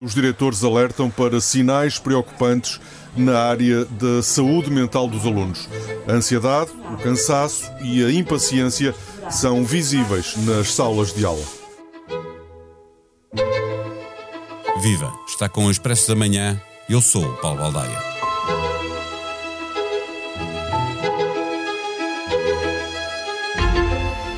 Os diretores alertam para sinais preocupantes na área da saúde mental dos alunos. A ansiedade, o cansaço e a impaciência são visíveis nas salas de aula. Viva! Está com o Expresso da Manhã. Eu sou o Paulo Baldaia.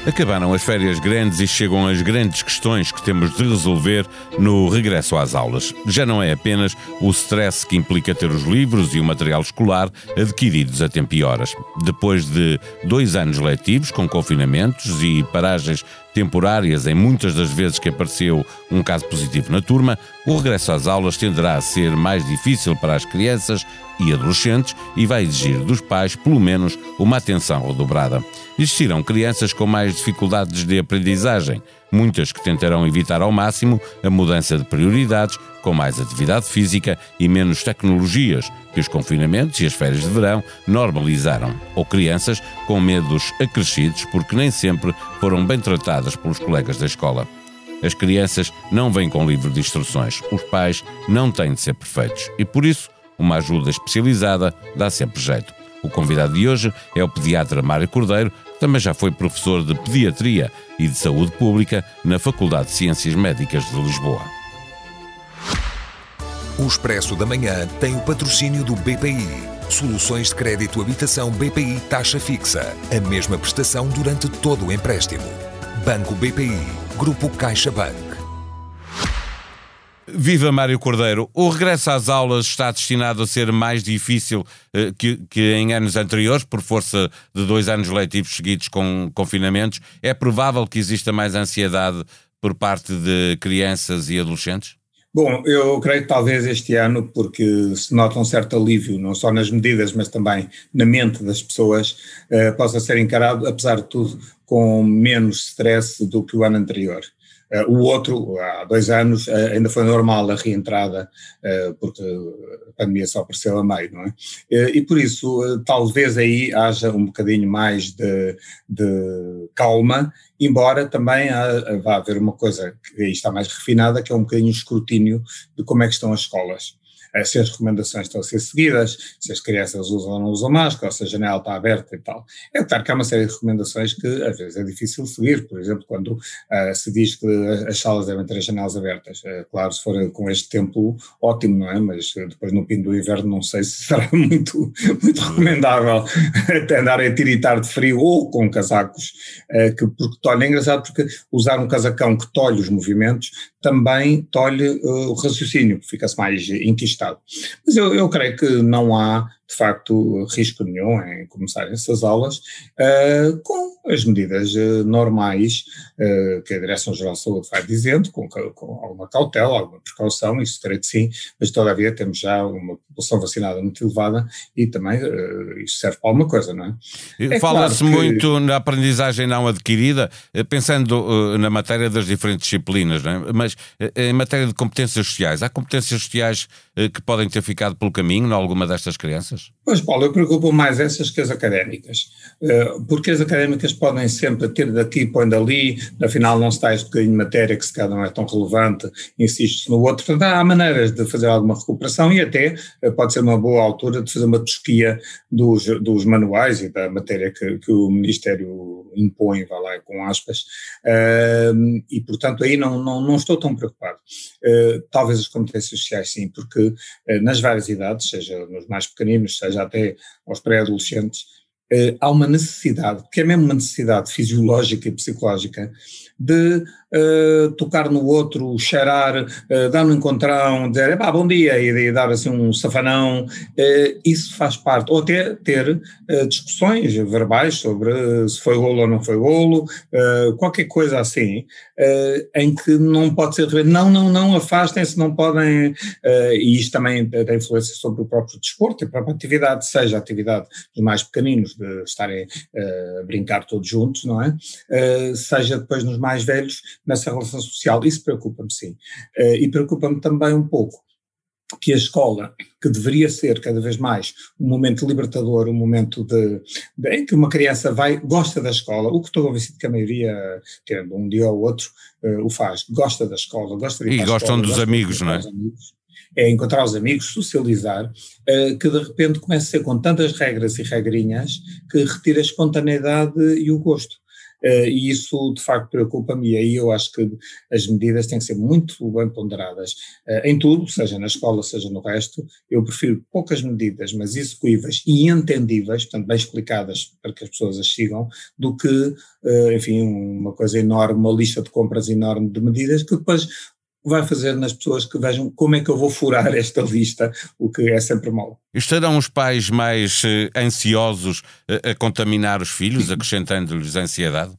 Acabaram as férias grandes e chegam as grandes questões que temos de resolver no regresso às aulas. Já não é apenas o stress que implica ter os livros e o material escolar adquiridos a tempo e horas. Depois de dois anos letivos, com confinamentos e paragens temporárias em muitas das vezes que apareceu um caso positivo na turma, o regresso às aulas tenderá a ser mais difícil para as crianças e adolescentes e vai exigir dos pais, pelo menos, uma atenção redobrada. Existirão crianças com mais dificuldades de aprendizagem, muitas que tentarão evitar ao máximo a mudança de prioridades, com mais atividade física e menos tecnologias, que os confinamentos e as férias de verão normalizaram, ou crianças com medos acrescidos porque nem sempre foram bem tratadas pelos colegas da escola. As crianças não vêm com livro de instruções, os pais não têm de ser perfeitos e por isso uma ajuda especializada dá sempre jeito. O convidado de hoje é o pediatra Mário Cordeiro, também já foi professor de Pediatria e de Saúde Pública na Faculdade de Ciências Médicas de Lisboa. O Expresso da Manhã tem o patrocínio do BPI. Soluções de crédito habitação BPI taxa fixa. A mesma prestação durante todo o empréstimo. Banco BPI. Grupo CaixaBank. Viva Mário Cordeiro. O regresso às aulas está destinado a ser mais difícil eh, que, que, em anos anteriores, por força de dois anos letivos seguidos com confinamentos. É provável que exista mais ansiedade por parte de crianças e adolescentes? Bom, eu creio que talvez este ano, porque se nota um certo alívio, não só nas medidas, mas também na mente das pessoas, eh, possa ser encarado, apesar de tudo, com menos stress do que o ano anterior. Uh, o outro, há dois anos, uh, ainda foi normal a reentrada, uh, porque a pandemia só apareceu a meio, não é? e por isso, talvez aí haja um bocadinho mais de, de calma, embora também há, vá haver uma coisa que aí está mais refinada, que é um bocadinho o escrutínio de como é que estão as escolas. Eh, se as recomendações estão a ser seguidas, se as crianças usam ou não usam máscara, se a janela está aberta e tal. É claro que há uma série de recomendações que às vezes é difícil seguir, por exemplo, quando uh, se diz que as salas devem ter as janelas abertas. Uh, claro, se for com este tempo, ótimo, não é? Mas depois no fim do inverno não sei se será muito, muito recomendável até andar a tiritar de frio ou com casacos, uh, que, porque tolhe, é engraçado porque usar um casacão que tolhe os movimentos também tolhe o raciocínio, fica-se mais inquistado Estado. Mas eu, eu creio que não há de facto, risco nenhum em começar essas aulas uh, com as medidas uh, normais uh, que a Direção-Geral de Saúde vai dizendo, com, com, alguma cautela, alguma precaução, isso terei de sim, mas todavia temos já uma população vacinada muito elevada e também isso serve para alguma coisa, não é? é Fala-se claro que... muito na aprendizagem não adquirida, pensando na matéria das diferentes disciplinas, é? mas em matéria de competências sociais, há competências sociais que podem ter ficado pelo caminho em alguma destas crianças? Pois, Paulo, eu preocupo mais essas que as académicas, eh, porque as académicas podem sempre ter daqui, põe dali, afinal não está este bocadinho de matéria que se calhar não é tão relevante, insiste-se no outro, portanto há maneiras de fazer alguma recuperação e até eh, pode ser uma boa altura de fazer uma tosquia dos, dos manuais e da matéria que, que o Ministério impõe, vai lá com aspas, eh, e portanto aí não, não, não estou tão preocupado. Talvez as competências sociais sim, porque nas várias idades, seja nos mais pequeninos, seja até aos pré-adolescentes, eh, há uma necessidade, que é mesmo uma necessidade fisiológica e psicológica, de uh, tocar no outro, cheirar, uh, dar um encontrão, dizer bom dia e, e, dar assim um safanão, isso faz parte, ou até ter discussões verbais sobre se foi golo ou não foi golo, qualquer coisa assim, em que não pode ser, não, não, não, afastem-se, não podem, e isto também tem influência sobre o próprio desporto e a própria atividade, seja a atividade dos mais pequeninos, de estarem a brincar todos juntos, não é? seja depois nos mais velhos nessa relação social. Isso preocupa-me, sim. Uh, e preocupa-me também um pouco que a escola, que deveria ser cada vez mais um momento libertador, um momento de, de em que uma criança vai, gosta da escola, o que estou convencido que a maioria, tendo um dia ou outro, uh, o faz, gosta da escola, gosta de ir E gostam escola, dos amigos, não é? Amigos, é encontrar os amigos, socializar, uh, que de repente começa a ser com tantas regras e regrinhas que retira a espontaneidade e o gosto. Uh, e isso de facto preocupa-me, e aí eu acho que as medidas têm que ser muito bem ponderadas uh, em tudo, seja na escola, seja no resto. Eu prefiro poucas medidas, mas execuíveis e entendíveis, portanto, bem explicadas para que as pessoas as sigam, do que, uh, enfim, uma coisa enorme, uma lista de compras enorme de medidas que depois vai fazer nas pessoas que vejam como é que eu vou furar esta lista, o que é sempre mau. Estarão os pais mais eh, ansiosos a, a contaminar os filhos, acrescentando-lhes ansiedade?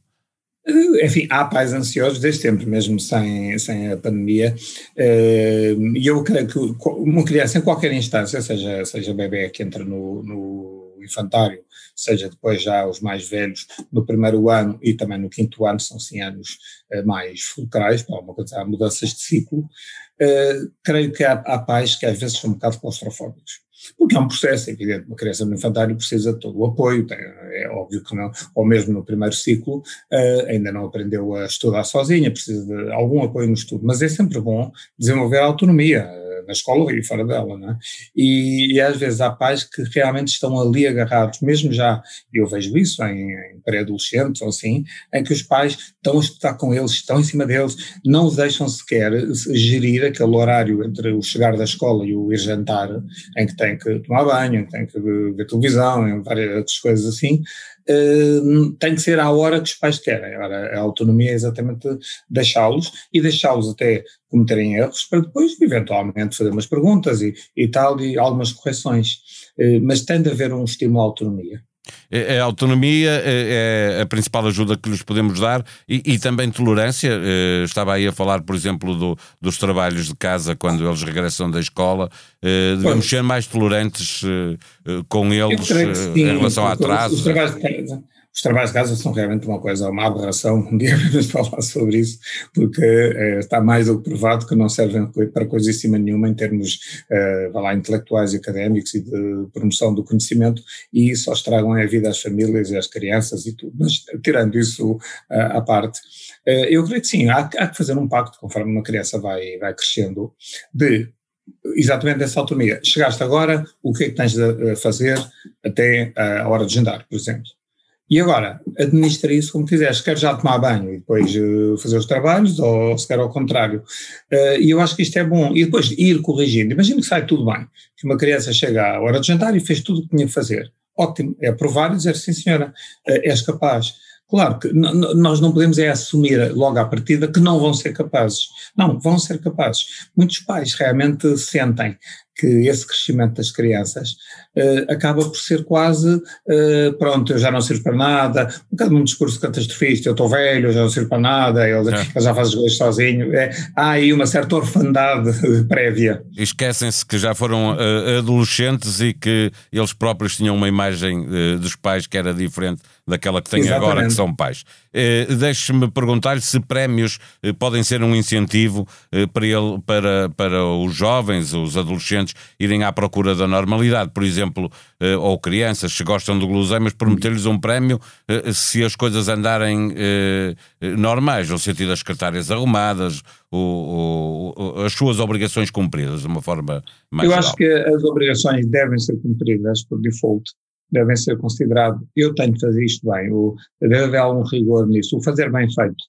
Eh, enfim, há pais ansiosos desde sempre, mesmo sem, sem a pandemia, eh, e eu creio que uma criança em qualquer instância, seja, seja bebê que entra no, no infantário, seja depois já os mais velhos no primeiro ano e também no quinto ano, são sim anos uh, mais fulcrais, coisa, há mudanças de ciclo, uh, creio que há, há pais que às vezes são um bocado claustrofóbicos. Porque é um processo, é evidente, uma criança no infantário precisa de todo o apoio, tem, é óbvio que não, ou mesmo no primeiro ciclo, uh, ainda não aprendeu a estudar sozinha, precisa de algum apoio no estudo, mas é sempre bom desenvolver a autonomia, na escola e fora dela, não é? E, e, às vezes há pais que realmente estão ali agarrados, mesmo já, eu vejo isso em, em pré-adolescentes ou assim, em que os pais estão a estudar com eles, estão em cima deles, não os deixam sequer gerir aquele horário entre o chegar da escola e o ir jantar, em que tem que tomar banho, em que tem que ver televisão, em várias outras coisas assim, Uh, tem que ser à hora que os pais querem. A autonomia é exatamente deixá-los e deixá-los até cometerem erros para depois, eventualmente, fazer umas perguntas e, e tal, e algumas correções. Uh, mas tem de haver um estímulo à autonomia. É, é a autonomia é, é a principal ajuda que lhes podemos dar e, e também tolerância. Eh, estava aí a falar, por exemplo, do, dos trabalhos de casa quando eles regressam da escola. Eh, devemos ser mais tolerantes eh, com eles em relação a atrasos. Os trabalhos de casa os trabalhos de casa são realmente uma coisa, uma aberração. Um dia vamos falar sobre isso, porque é, está mais do que provado que não servem para coisíssima nenhuma em termos, é, lá, intelectuais e académicos e de promoção do conhecimento e só estragam a vida às famílias e às crianças e tudo. Mas, tirando isso é, à parte, eu creio que sim, há, há que fazer um pacto conforme uma criança vai, vai crescendo de exatamente dessa autonomia. Chegaste agora, o que é que tens a fazer até a hora de jantar, por exemplo? E agora, administra isso como quiseres, quer já tomar banho e depois uh, fazer os trabalhos, ou se quer ao contrário. Uh, e eu acho que isto é bom. E depois ir corrigindo. Imagina que sai tudo bem, que uma criança chega à hora de jantar e fez tudo o que tinha que fazer. Ótimo, é provar e dizer, sim senhora, uh, és capaz. Claro que nós não podemos é assumir logo à partida que não vão ser capazes. Não, vão ser capazes. Muitos pais realmente sentem que esse crescimento das crianças uh, acaba por ser quase, uh, pronto, eu já não sirvo para nada, um bocado um discurso catastrofista, eu estou velho, eu já não sirvo para nada, eu, é. eu já faço as coisas sozinho, é, há aí uma certa orfandade prévia. Esquecem-se que já foram uh, adolescentes e que eles próprios tinham uma imagem dos pais que era diferente daquela que têm Exatamente. agora, que são pais. Deixe-me perguntar-lhe se prémios podem ser um incentivo para, ele, para, para os jovens, os adolescentes, irem à procura da normalidade, por exemplo, eh, ou crianças que gostam do guloseimas, prometer-lhes um prémio eh, se as coisas andarem eh, normais, no sentido das secretárias arrumadas, as suas obrigações cumpridas, de uma forma mais Eu geral. acho que as obrigações devem ser cumpridas por default, devem ser consideradas, eu tenho que fazer isto bem, o, deve haver algum rigor nisso, o fazer bem feito,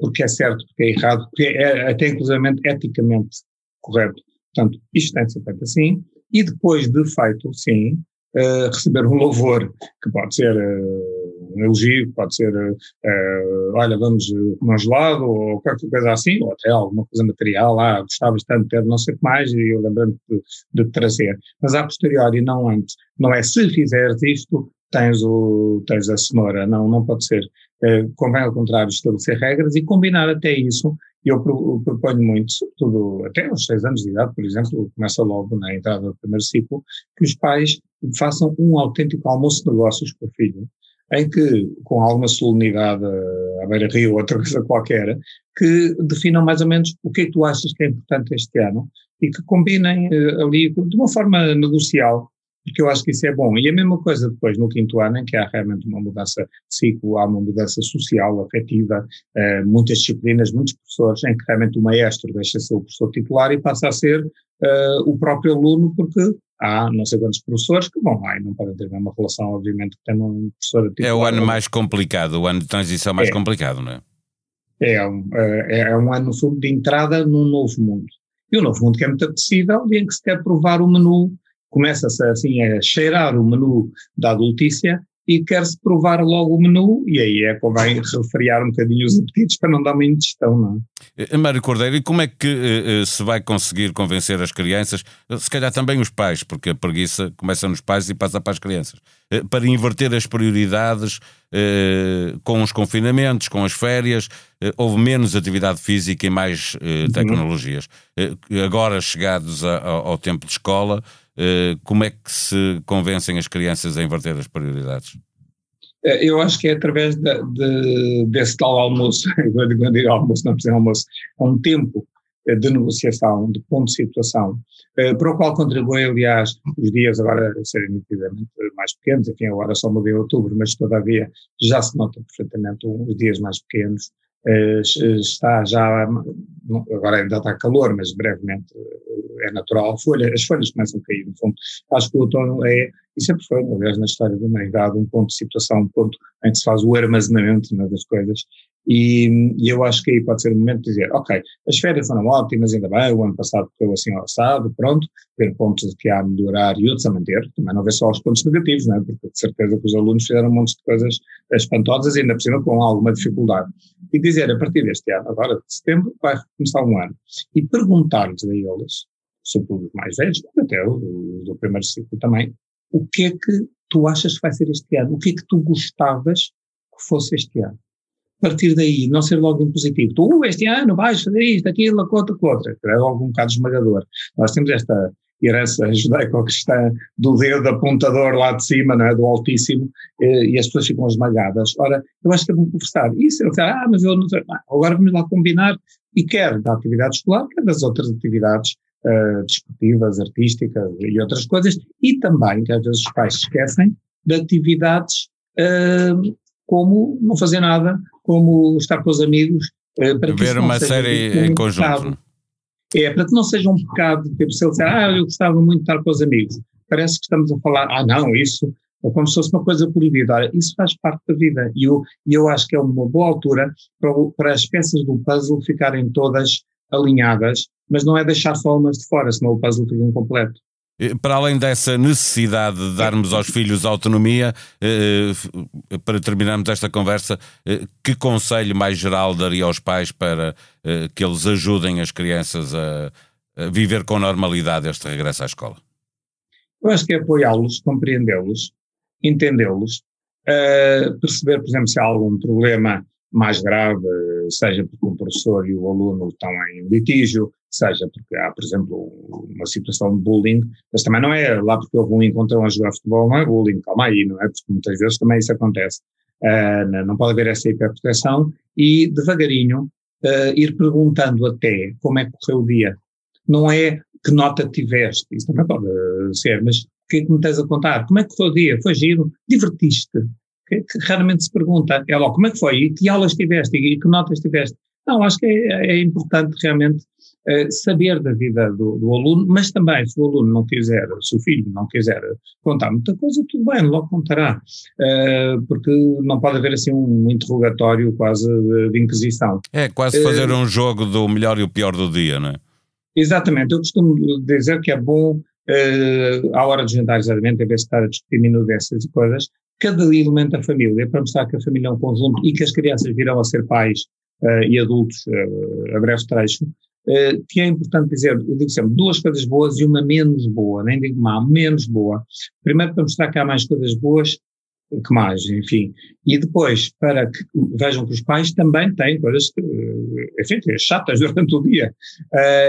porque é certo, porque é errado, porque é até inclusivamente eticamente correto. Portanto, isto tem de ser feito assim, e depois de feito, sim, uh, receber um louvor, que pode ser uh, um elogio, pode ser, uh, olha, vamos comer um gelado, ou qualquer coisa assim, ou até alguma coisa material, ah, gostavas tanto de ter não sei o que mais, e eu lembro-me de, de trazer. Mas a posteriori, não antes. Não é se fizeres isto, tens, o, tens a cenoura. Não, não pode ser. convém, ao contrário, estabelecer regras e combinar até isso eu proponho muito, sobretudo até aos seis anos de idade, por exemplo, começa logo na entrada do primeiro ciclo, que os pais façam um autêntico almoço de negócios com o filho, em que, com alguma solenidade à beira-rio ou outra coisa qualquer, que definam mais ou menos o que é que tu achas que é importante este ano e que combinem uh, ali de uma forma negocial, porque eu acho que isso é bom. E a mesma coisa depois no quinto ano, em que há realmente uma mudança de ciclo, há uma mudança social, afetiva, uh, muitas disciplinas, muitos professores, em que realmente o maestro deixa de ser o professor titular e passa a ser uh, o próprio aluno, porque há não sei quantos professores que vão lá e não podem ter a mesma relação, obviamente, que tem um professor titular. É o ano mais complicado, o ano de transição mais é. complicado, não é? É um, é, é um ano, de entrada num novo mundo. E o novo mundo que é muito apetecível e em que se quer provar o menu, começa-se assim a cheirar o menu da adultícia e quer-se provar logo o menu, e aí é convém refriar um bocadinho os apetites para não dar uma indigestão, não é? Eh, Mário Cordeiro, e como é que uh, se vai conseguir convencer as crianças, se calhar também os pais, porque a preguiça começa nos pais e passa para as crianças, uh, para inverter as prioridades uh, com os confinamentos, com as férias, houve menos atividade física e mais uhum. tecnologias. agora, chegados a, a, ao tempo de escola, eh, como é que se convencem as crianças a inverter as prioridades? Eh, eu acho que é através de, de, desse tal almoço, quando digo almoço, não precisa almoço, é um tempo eh, de negociação, de ponto de situação, para o qual contribui, aliás, os dias agora serem nitidamente mais pequenos, enfim, agora só mudei outubro, mas todavia já se nota perfeitamente os dias mais pequenos, está já, agora ainda está calor, mas brevemente é natural, folha, as folhas começam a cair, no fundo. Acho que o outono é, e sempre foi, aliás, na história da humanidade, um ponto de situação, um ponto em que se faz o armazenamento né, das coisas, e, e, eu acho que aí pode ser o momento de dizer, ok, as férias foram ótimas, ainda bem, o ano passado foi assim assado, pronto, ver pontos que há a melhorar e outros a manter, também não ver só os pontos negativos, não é? porque de certeza que os alunos fizeram um monte de coisas espantosas, ainda por cima com alguma dificuldade. E dizer, a partir deste ano, agora de setembro, vai começar um ano, e perguntar-lhes a eles, sobretudo os mais velhos, até os do primeiro ciclo também, o que é que tu achas que vai ser este ano? O que é que tu gostavas que fosse este ano? Partir daí, não ser logo impositivo. Tu, este ano, vais fazer isto, aquilo, a outra, a outra. É logo um bocado esmagador. Nós temos esta herança judaico-cristã do dedo apontador lá de cima, não é? do altíssimo, e, as pessoas ficam esmagadas. Ora, eu acho que é bom conversar. Isso, eu dizer, ah, mas eu não sei. agora vamos lá combinar, e quer da atividade escolar, quer das outras atividades uh, desportivas, artísticas e outras coisas, e também, que às vezes os pais se esquecem, de atividades uh, como não fazer nada, como estar com os amigos. Uh, para Ver uma série em conjunto. É, para que não seja um pecado, tipo, se ele disser, ah, eu gostava muito de estar com os amigos, parece que estamos a falar, ah, não, isso, é como se fosse uma coisa proibida. isso faz parte da vida, e eu, eu acho que é uma boa altura para, para as peças do puzzle ficarem todas alinhadas mas não é deixar só umas de fora, senão o puzzle fica incompleto. Para além dessa necessidade de darmos aos filhos autonomia, eh, eh, para terminarmos esta conversa, eh, que conselho mais geral daria aos pais para que eles ajudem as crianças a viver com normalidade este regresso à escola? Eu acho que é apoiá-los, compreendê-los, entendê-los, perceber, por exemplo, se há algum problema mais grave, seja porque o professor e o aluno estão em litígio, seja porque há, por exemplo, uma situação de bullying, mas também não é lá porque houve um encontrão a jogar futebol, não é bullying, calma aí, não é? Porque muitas vezes também isso acontece. Uh, não pode haver essa hiperproteção e devagarinho uh, ir perguntando até como é que correu o dia. Não é que nota tiveste, isso também pode ser, mas o que é que me tens a contar? Como é que correu o dia? Foi giro? Divertiste? Que, que raramente se pergunta. É logo, como é que foi? E que aulas tiveste? E que notas tiveste? Não, acho que é, é importante realmente uh, saber da vida do, do, aluno, mas também se o aluno não quiser, se o filho não quiser contar muita coisa, tudo bem, logo contará, uh, porque não pode haver assim um interrogatório quase de, de inquisição. É quase fazer uh, um jogo do melhor e o pior do dia, não é? Exatamente, eu costumo dizer que é bom Uh, à hora de jantar, exatamente, em vez de estar a discutir minudências e coisas, cada elemento da família, para mostrar que a família é um conjunto e que as crianças virão a ser pais uh, e adultos uh, a breve trecho, uh, que é importante dizer, eu digo sempre, duas coisas boas e uma menos boa, nem digo má, menos boa. Primeiro para mostrar que há mais coisas boas que mais, enfim. E depois, para que vejam que os pais também têm coisas, enfim, chatas durante o dia.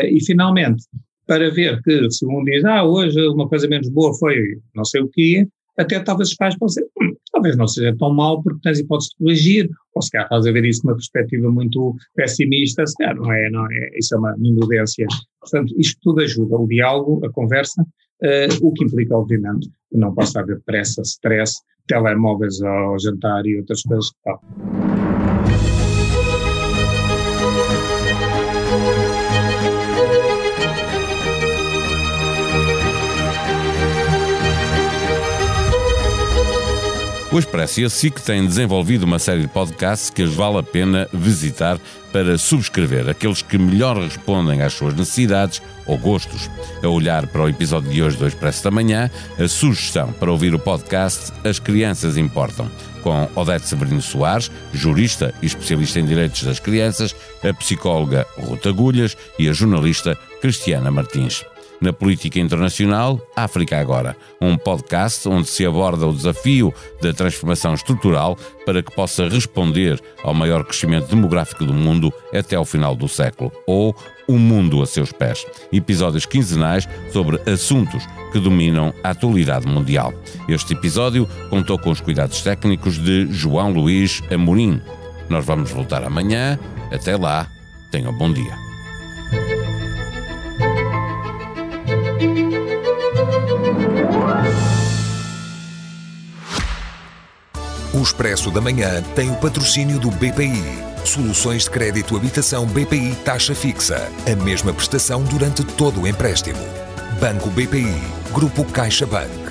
e finalmente, para ver que se um diz, ah, hoje uma coisa menos boa foi não sei o que, até talvez os pais possam dizer, hum, talvez não seja tão mal porque tens hipótese de corrigir, ou se calhar estás a ver isso numa perspectiva muito pessimista, se calhar não é, não é, isso é uma imprudência. Portanto, isto tudo ajuda, o diálogo, a conversa, uh, o que implica, obviamente, que não possa haver pressa, stress, telemóveis ao jantar e outras coisas que tal. O Expresso e a SIC têm desenvolvido uma série de podcasts que as vale a pena visitar para subscrever, aqueles que melhor respondem às suas necessidades ou gostos. A olhar para o episódio de hoje do Expresso da Manhã, a sugestão para ouvir o podcast As Crianças Importam, com Odete Severino Soares, jurista e especialista em direitos das crianças, a psicóloga Ruta Agulhas e a jornalista Cristiana Martins. Na política internacional, África Agora, um podcast onde se aborda o desafio da transformação estrutural para que possa responder ao maior crescimento demográfico do mundo até ao final do século, ou O Mundo a seus pés. Episódios quinzenais sobre assuntos que dominam a atualidade mundial. Este episódio contou com os cuidados técnicos de João Luís Amorim. Nós vamos voltar amanhã. Até lá, tenham bom dia. Expresso da Manhã tem o patrocínio do BPI. Soluções de crédito habitação BPI taxa fixa. A mesma prestação durante todo o empréstimo. Banco BPI. Grupo CaixaBank.